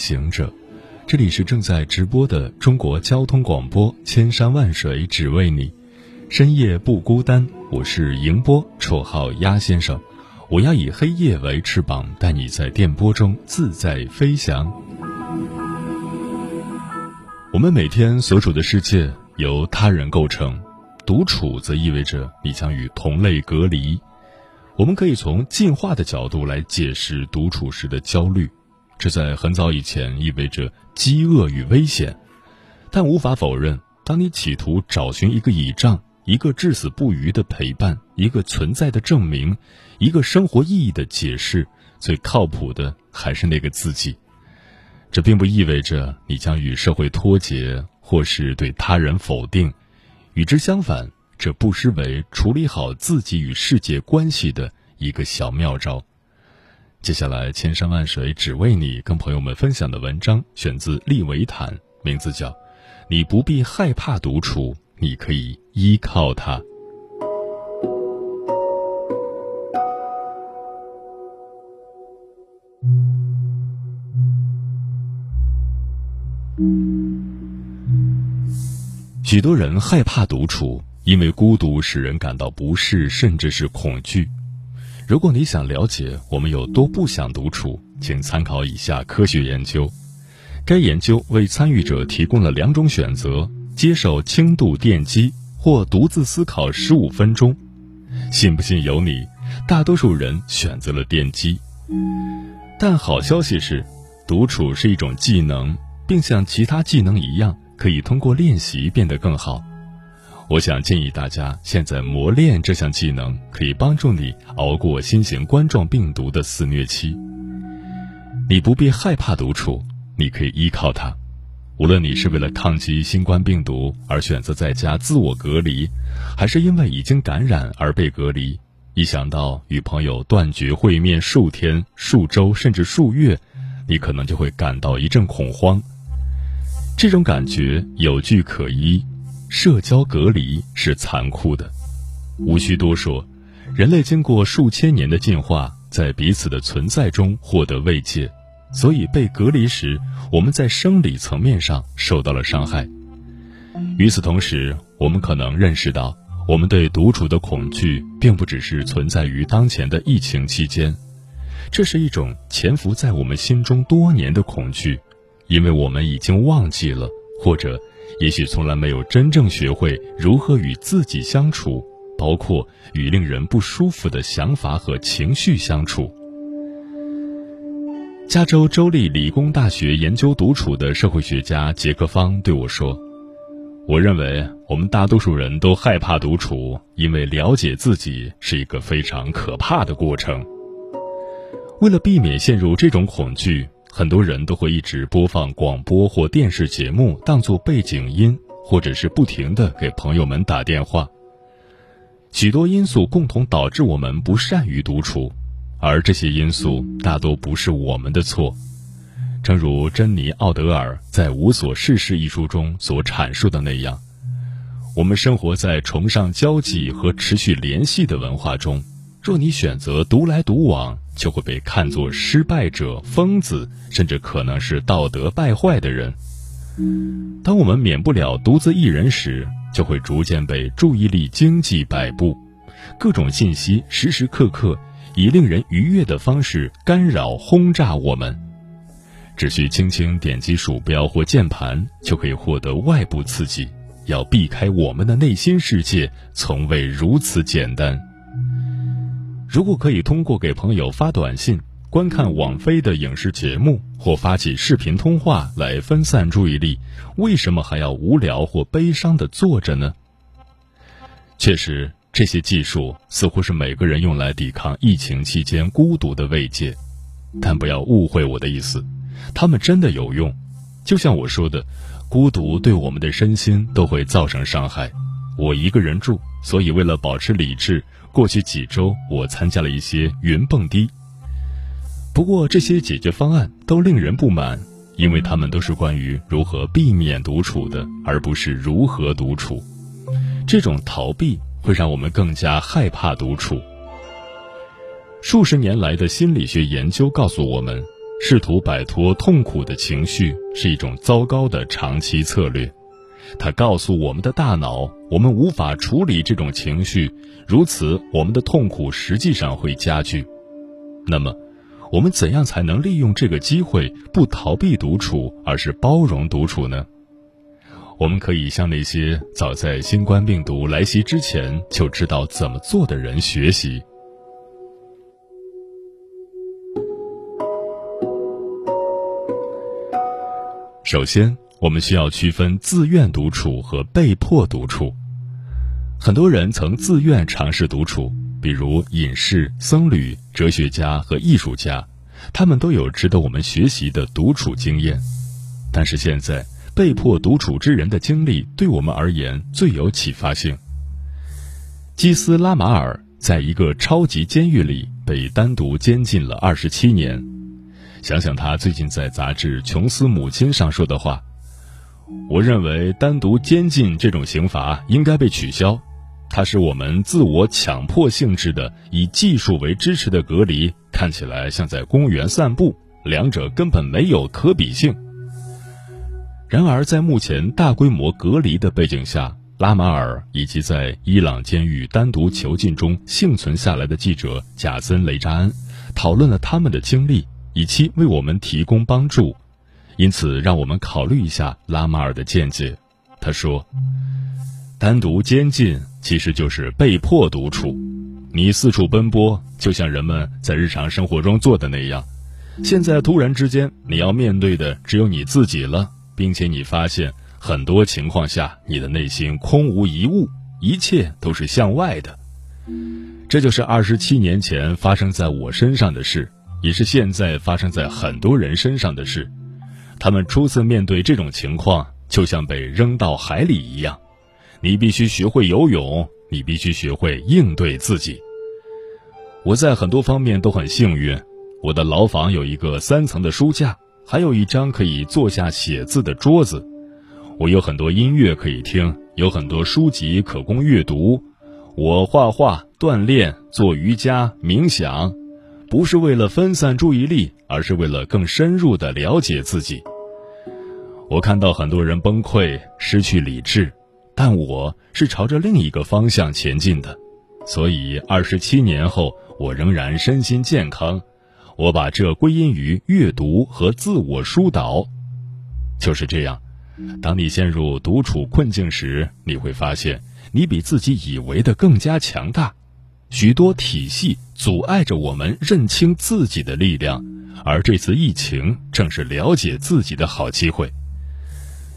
行者，这里是正在直播的中国交通广播，千山万水只为你，深夜不孤单。我是迎波，绰号鸭先生。我要以黑夜为翅膀，带你在电波中自在飞翔。我们每天所处的世界由他人构成，独处则意味着你将与同类隔离。我们可以从进化的角度来解释独处时的焦虑，这在很早以前意味着饥饿与危险，但无法否认，当你企图找寻一个倚仗。一个至死不渝的陪伴，一个存在的证明，一个生活意义的解释，最靠谱的还是那个自己。这并不意味着你将与社会脱节，或是对他人否定。与之相反，这不失为处理好自己与世界关系的一个小妙招。接下来，千山万水只为你，跟朋友们分享的文章选自利维坦，名字叫《你不必害怕独处》。你可以依靠他。许多人害怕独处，因为孤独使人感到不适，甚至是恐惧。如果你想了解我们有多不想独处，请参考以下科学研究。该研究为参与者提供了两种选择。接受轻度电击或独自思考十五分钟，信不信由你。大多数人选择了电击，但好消息是，独处是一种技能，并像其他技能一样，可以通过练习变得更好。我想建议大家现在磨练这项技能，可以帮助你熬过新型冠状病毒的肆虐期。你不必害怕独处，你可以依靠它。无论你是为了抗击新冠病毒而选择在家自我隔离，还是因为已经感染而被隔离，一想到与朋友断绝会面数天、数周甚至数月，你可能就会感到一阵恐慌。这种感觉有据可依，社交隔离是残酷的。无需多说，人类经过数千年的进化，在彼此的存在中获得慰藉。所以被隔离时，我们在生理层面上受到了伤害。与此同时，我们可能认识到，我们对独处的恐惧，并不只是存在于当前的疫情期间，这是一种潜伏在我们心中多年的恐惧，因为我们已经忘记了，或者也许从来没有真正学会如何与自己相处，包括与令人不舒服的想法和情绪相处。加州州立理工大学研究独处的社会学家杰克方对我说：“我认为我们大多数人都害怕独处，因为了解自己是一个非常可怕的过程。为了避免陷入这种恐惧，很多人都会一直播放广播或电视节目当做背景音，或者是不停的给朋友们打电话。许多因素共同导致我们不善于独处。”而这些因素大多不是我们的错，正如珍妮·奥德尔在《无所事事》一书中所阐述的那样，我们生活在崇尚交际和持续联系的文化中。若你选择独来独往，就会被看作失败者、疯子，甚至可能是道德败坏的人。当我们免不了独自一人时，就会逐渐被注意力经济摆布，各种信息时时刻刻。以令人愉悦的方式干扰、轰炸我们，只需轻轻点击鼠标或键盘，就可以获得外部刺激。要避开我们的内心世界，从未如此简单。如果可以通过给朋友发短信、观看网飞的影视节目或发起视频通话来分散注意力，为什么还要无聊或悲伤的坐着呢？确实。这些技术似乎是每个人用来抵抗疫情期间孤独的慰藉，但不要误会我的意思，他们真的有用。就像我说的，孤独对我们的身心都会造成伤害。我一个人住，所以为了保持理智，过去几周我参加了一些云蹦迪。不过这些解决方案都令人不满，因为他们都是关于如何避免独处的，而不是如何独处。这种逃避会让我们更加害怕独处。数十年来的心理学研究告诉我们。试图摆脱痛苦的情绪是一种糟糕的长期策略，它告诉我们的大脑，我们无法处理这种情绪，如此我们的痛苦实际上会加剧。那么，我们怎样才能利用这个机会，不逃避独处，而是包容独处呢？我们可以向那些早在新冠病毒来袭之前就知道怎么做的人学习。首先，我们需要区分自愿独处和被迫独处。很多人曾自愿尝试独处，比如隐士、僧侣、哲学家和艺术家，他们都有值得我们学习的独处经验。但是现在，被迫独处之人的经历对我们而言最有启发性。基斯拉马尔在一个超级监狱里被单独监禁了二十七年。想想他最近在杂志《琼斯母亲》上说的话，我认为单独监禁这种刑罚应该被取消。它是我们自我强迫性质的以技术为支持的隔离看起来像在公园散步，两者根本没有可比性。然而，在目前大规模隔离的背景下，拉马尔以及在伊朗监狱单独囚禁中幸存下来的记者贾森·雷扎恩讨论了他们的经历。以期为我们提供帮助，因此让我们考虑一下拉马尔的见解。他说：“单独监禁其实就是被迫独处，你四处奔波，就像人们在日常生活中做的那样。现在突然之间，你要面对的只有你自己了，并且你发现很多情况下，你的内心空无一物，一切都是向外的。这就是二十七年前发生在我身上的事。”也是现在发生在很多人身上的事，他们初次面对这种情况，就像被扔到海里一样。你必须学会游泳，你必须学会应对自己。我在很多方面都很幸运，我的牢房有一个三层的书架，还有一张可以坐下写字的桌子。我有很多音乐可以听，有很多书籍可供阅读。我画画、锻炼、做瑜伽、冥想。不是为了分散注意力，而是为了更深入的了解自己。我看到很多人崩溃、失去理智，但我是朝着另一个方向前进的，所以二十七年后，我仍然身心健康。我把这归因于阅读和自我疏导。就是这样，当你陷入独处困境时，你会发现你比自己以为的更加强大。许多体系阻碍着我们认清自己的力量，而这次疫情正是了解自己的好机会。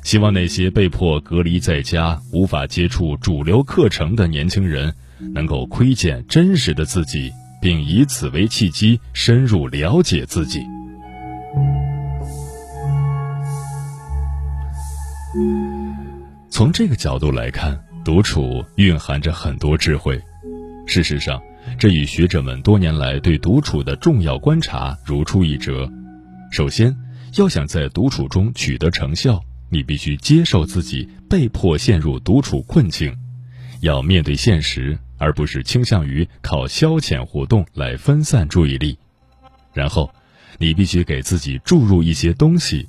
希望那些被迫隔离在家、无法接触主流课程的年轻人，能够窥见真实的自己，并以此为契机深入了解自己。从这个角度来看，独处蕴含着很多智慧。事实上，这与学者们多年来对独处的重要观察如出一辙。首先，要想在独处中取得成效，你必须接受自己被迫陷入独处困境，要面对现实，而不是倾向于靠消遣活动来分散注意力。然后，你必须给自己注入一些东西，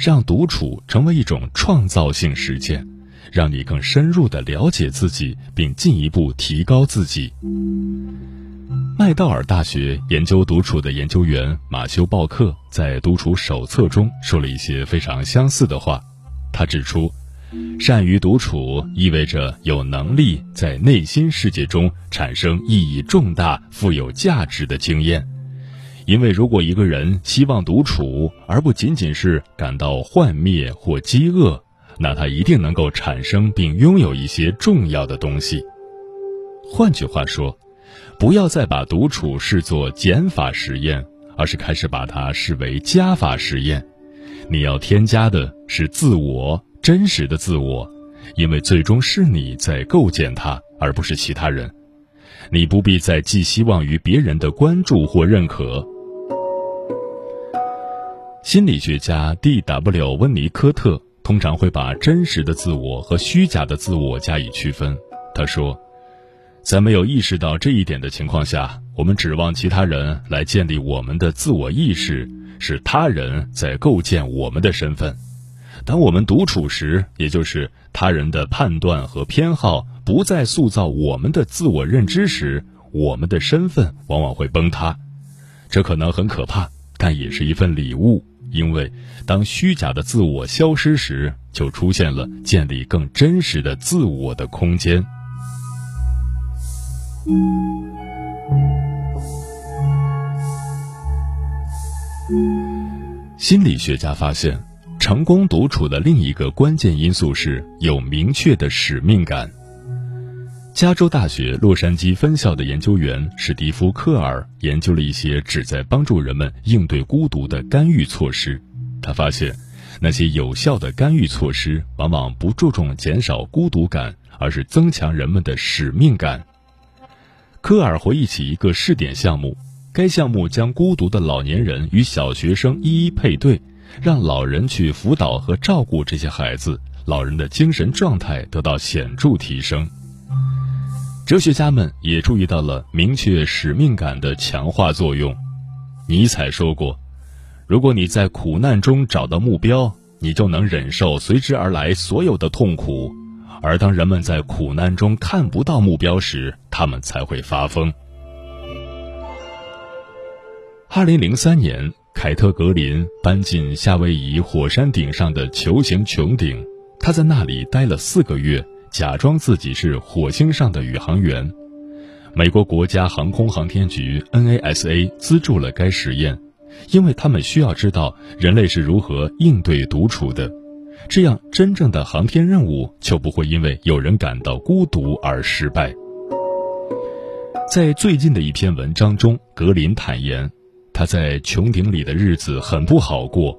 让独处成为一种创造性实践。让你更深入的了解自己，并进一步提高自己。麦道尔大学研究独处的研究员马修·鲍克在《独处手册》中说了一些非常相似的话。他指出，善于独处意味着有能力在内心世界中产生意义重大、富有价值的经验。因为如果一个人希望独处，而不仅仅是感到幻灭或饥饿，那他一定能够产生并拥有一些重要的东西。换句话说，不要再把独处视作减法实验，而是开始把它视为加法实验。你要添加的是自我，真实的自我，因为最终是你在构建它，而不是其他人。你不必再寄希望于别人的关注或认可。心理学家 D.W. 温尼科特通常会把真实的自我和虚假的自我加以区分。他说，在没有意识到这一点的情况下，我们指望其他人来建立我们的自我意识，是他人在构建我们的身份。当我们独处时，也就是他人的判断和偏好不再塑造我们的自我认知时，我们的身份往往会崩塌。这可能很可怕，但也是一份礼物。因为当虚假的自我消失时，就出现了建立更真实的自我的空间。心理学家发现，成功独处的另一个关键因素是有明确的使命感。加州大学洛杉矶分校的研究员史蒂夫·科尔研究了一些旨在帮助人们应对孤独的干预措施。他发现，那些有效的干预措施往往不注重减少孤独感，而是增强人们的使命感。科尔回忆起一个试点项目，该项目将孤独的老年人与小学生一一配对，让老人去辅导和照顾这些孩子，老人的精神状态得到显著提升。哲学家们也注意到了明确使命感的强化作用。尼采说过：“如果你在苦难中找到目标，你就能忍受随之而来所有的痛苦；而当人们在苦难中看不到目标时，他们才会发疯。”二零零三年，凯特·格林搬进夏威夷火山顶上的球形穹顶，他在那里待了四个月。假装自己是火星上的宇航员，美国国家航空航天局 （NASA） 资助了该实验，因为他们需要知道人类是如何应对独处的，这样真正的航天任务就不会因为有人感到孤独而失败。在最近的一篇文章中，格林坦言，他在穹顶里的日子很不好过，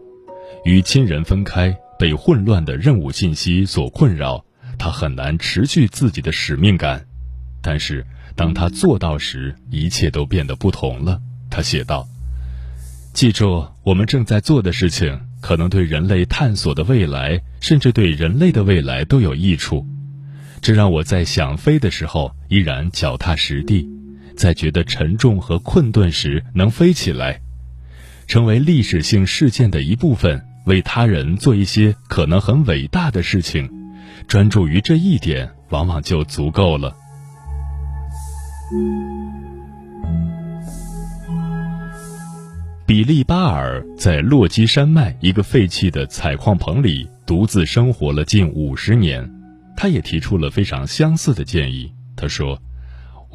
与亲人分开，被混乱的任务信息所困扰。他很难持续自己的使命感，但是当他做到时，一切都变得不同了。他写道：“记住，我们正在做的事情可能对人类探索的未来，甚至对人类的未来都有益处。这让我在想飞的时候依然脚踏实地，在觉得沉重和困顿时能飞起来，成为历史性事件的一部分，为他人做一些可能很伟大的事情。”专注于这一点，往往就足够了。比利·巴尔在落基山脉一个废弃的采矿棚里独自生活了近五十年，他也提出了非常相似的建议。他说：“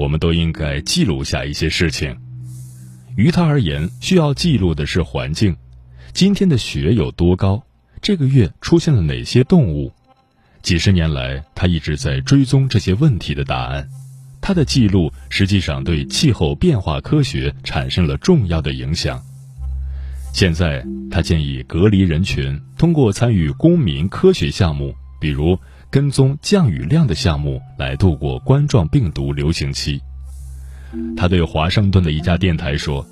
我们都应该记录下一些事情。于他而言，需要记录的是环境：今天的雪有多高？这个月出现了哪些动物？”几十年来，他一直在追踪这些问题的答案。他的记录实际上对气候变化科学产生了重要的影响。现在，他建议隔离人群，通过参与公民科学项目，比如跟踪降雨量的项目，来度过冠状病毒流行期。他对华盛顿的一家电台说：“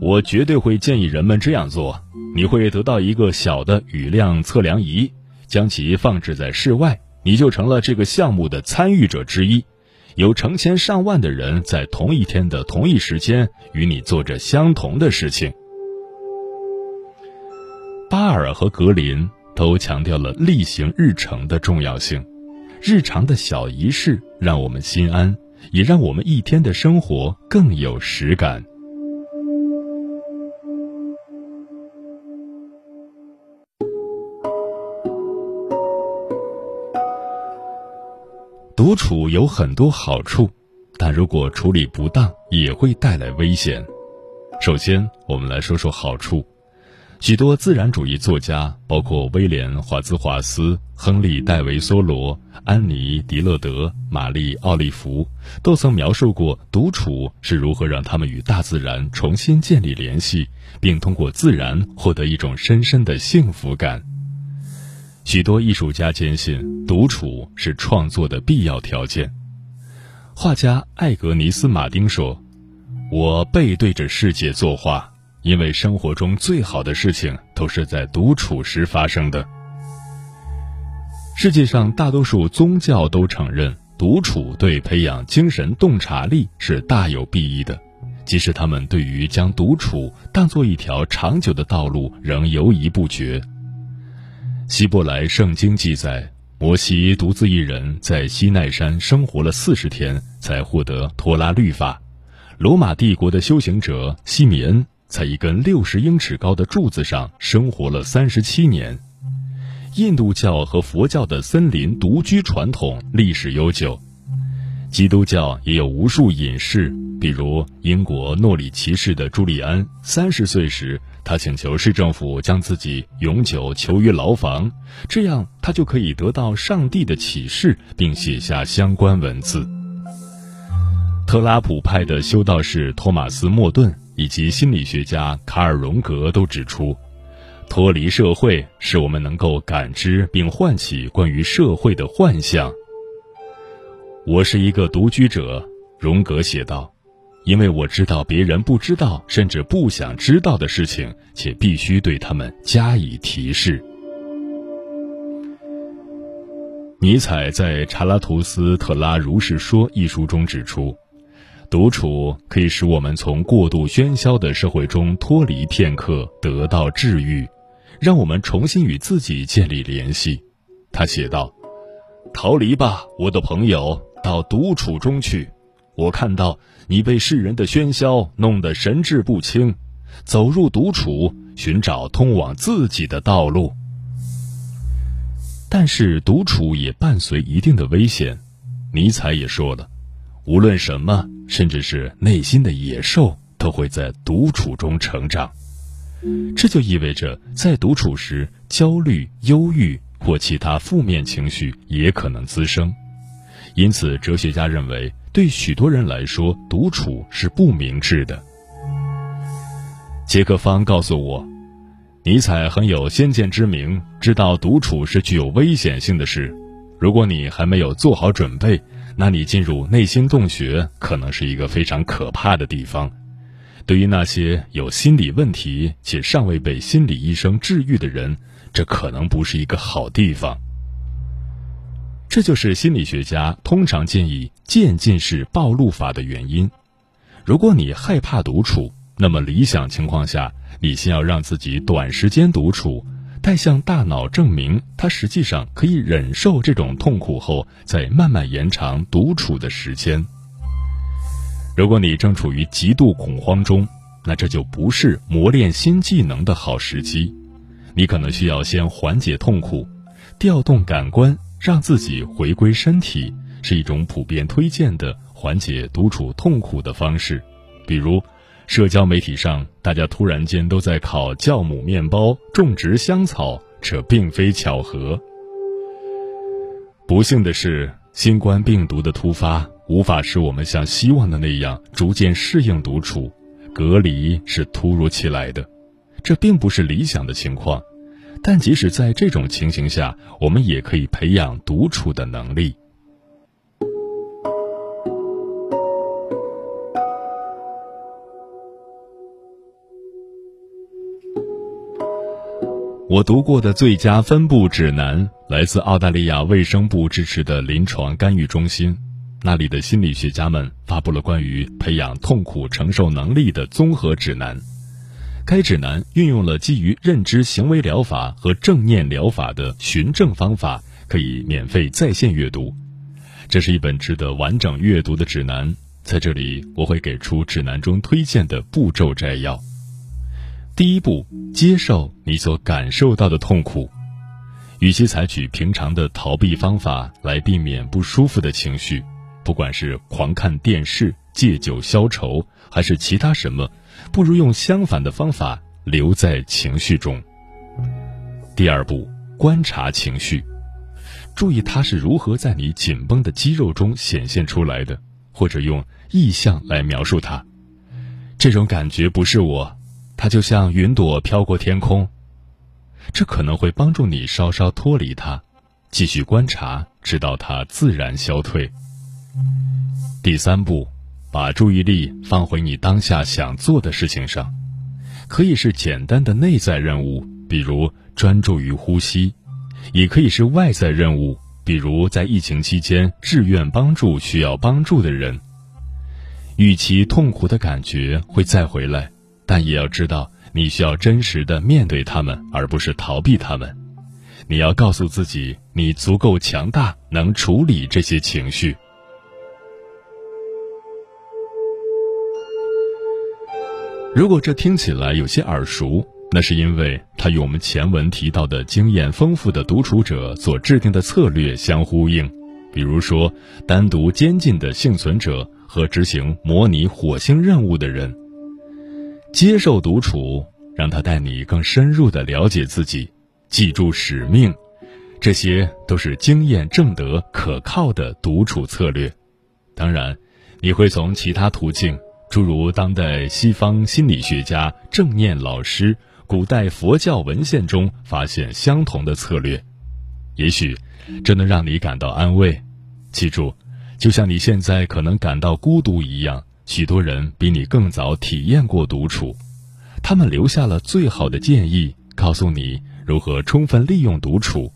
我绝对会建议人们这样做。你会得到一个小的雨量测量仪。”将其放置在室外，你就成了这个项目的参与者之一。有成千上万的人在同一天的同一时间与你做着相同的事情。巴尔和格林都强调了例行日程的重要性。日常的小仪式让我们心安，也让我们一天的生活更有实感。独处有很多好处，但如果处理不当，也会带来危险。首先，我们来说说好处。许多自然主义作家，包括威廉·华兹华斯、亨利·戴维·梭罗、安妮·迪勒德、玛丽·奥利弗，都曾描述过独处是如何让他们与大自然重新建立联系，并通过自然获得一种深深的幸福感。许多艺术家坚信，独处是创作的必要条件。画家艾格尼斯·马丁说：“我背对着世界作画。”因为生活中最好的事情都是在独处时发生的。世界上大多数宗教都承认，独处对培养精神洞察力是大有裨益的，即使他们对于将独处当做一条长久的道路仍犹疑不决。希伯来圣经记载，摩西独自一人在西奈山生活了四十天，才获得托拉律法。罗马帝国的修行者西米恩。在一根六十英尺高的柱子上生活了三十七年。印度教和佛教的森林独居传统历史悠久，基督教也有无数隐士，比如英国诺里奇市的朱利安。三十岁时，他请求市政府将自己永久囚于牢房，这样他就可以得到上帝的启示，并写下相关文字。特拉普派的修道士托马斯·莫顿。以及心理学家卡尔·荣格都指出，脱离社会使我们能够感知并唤起关于社会的幻象。我是一个独居者，荣格写道，因为我知道别人不知道甚至不想知道的事情，且必须对他们加以提示。尼采在《查拉图斯特拉如是说》一书中指出。独处可以使我们从过度喧嚣的社会中脱离片刻，得到治愈，让我们重新与自己建立联系。他写道：“逃离吧，我的朋友，到独处中去。我看到你被世人的喧嚣弄得神志不清，走入独处，寻找通往自己的道路。但是，独处也伴随一定的危险。尼采也说了。”无论什么，甚至是内心的野兽，都会在独处中成长。这就意味着，在独处时，焦虑、忧郁或其他负面情绪也可能滋生。因此，哲学家认为，对许多人来说，独处是不明智的。杰克方告诉我，尼采很有先见之明，知道独处是具有危险性的事。如果你还没有做好准备，那你进入内心洞穴可能是一个非常可怕的地方。对于那些有心理问题且尚未被心理医生治愈的人，这可能不是一个好地方。这就是心理学家通常建议渐进式暴露法的原因。如果你害怕独处，那么理想情况下，你先要让自己短时间独处。待向大脑证明他实际上可以忍受这种痛苦后，再慢慢延长独处的时间。如果你正处于极度恐慌中，那这就不是磨练新技能的好时机。你可能需要先缓解痛苦，调动感官，让自己回归身体，是一种普遍推荐的缓解独处痛苦的方式，比如。社交媒体上，大家突然间都在烤酵母面包、种植香草，这并非巧合。不幸的是，新冠病毒的突发无法使我们像希望的那样逐渐适应独处，隔离是突如其来的，这并不是理想的情况。但即使在这种情形下，我们也可以培养独处的能力。我读过的最佳分布指南来自澳大利亚卫生部支持的临床干预中心，那里的心理学家们发布了关于培养痛苦承受能力的综合指南。该指南运用了基于认知行为疗法和正念疗法的循证方法，可以免费在线阅读。这是一本值得完整阅读的指南。在这里，我会给出指南中推荐的步骤摘要。第一步，接受你所感受到的痛苦。与其采取平常的逃避方法来避免不舒服的情绪，不管是狂看电视、借酒消愁，还是其他什么，不如用相反的方法留在情绪中。第二步，观察情绪，注意它是如何在你紧绷的肌肉中显现出来的，或者用意象来描述它。这种感觉不是我，它就像云朵飘过天空。这可能会帮助你稍稍脱离它，继续观察，直到它自然消退。第三步，把注意力放回你当下想做的事情上，可以是简单的内在任务，比如专注于呼吸；也可以是外在任务，比如在疫情期间志愿帮助需要帮助的人。与其痛苦的感觉会再回来，但也要知道你需要真实的面对他们，而不是逃避他们。你要告诉自己，你足够强大，能处理这些情绪。如果这听起来有些耳熟，那是因为它与我们前文提到的经验丰富的独处者所制定的策略相呼应。比如说，单独监禁的幸存者和执行模拟火星任务的人。接受独处，让他带你更深入的了解自己，记住使命，这些都是经验正得、可靠的独处策略。当然，你会从其他途径。诸如当代西方心理学家、正念老师、古代佛教文献中发现相同的策略，也许这能让你感到安慰。记住，就像你现在可能感到孤独一样，许多人比你更早体验过独处，他们留下了最好的建议，告诉你如何充分利用独处。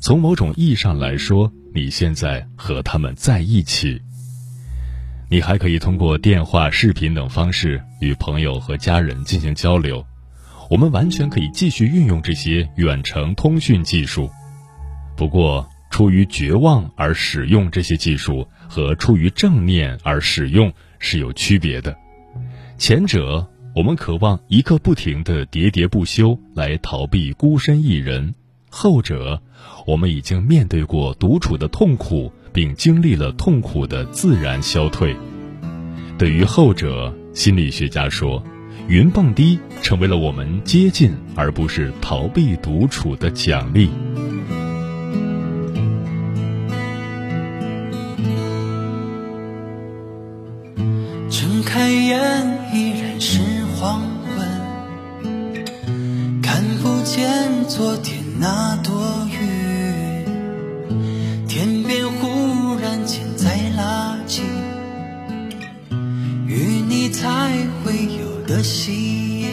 从某种意义上来说，你现在和他们在一起。你还可以通过电话、视频等方式与朋友和家人进行交流。我们完全可以继续运用这些远程通讯技术。不过，出于绝望而使用这些技术和出于正念而使用是有区别的。前者，我们渴望一刻不停的喋喋不休来逃避孤身一人；后者，我们已经面对过独处的痛苦。并经历了痛苦的自然消退。对于后者，心理学家说，云蹦迪成为了我们接近而不是逃避独处的奖励。昨天那朵云天边忽然间在拉近与你才会有的吸引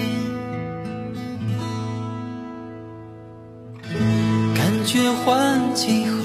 感觉换季后